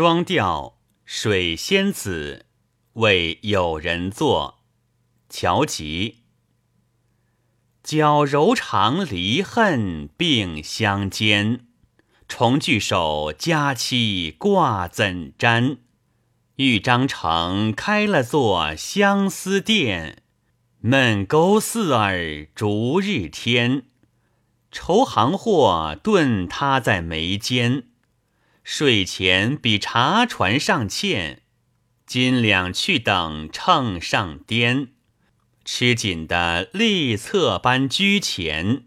双调水仙子，为友人作。乔吉。矫柔肠离恨并相间，重聚首佳期挂怎沾？豫章城开了座相思殿，闷钩四儿逐日天。愁行货顿他在眉间。睡前比茶船上欠，斤两去等秤上颠。吃紧的立侧般居前，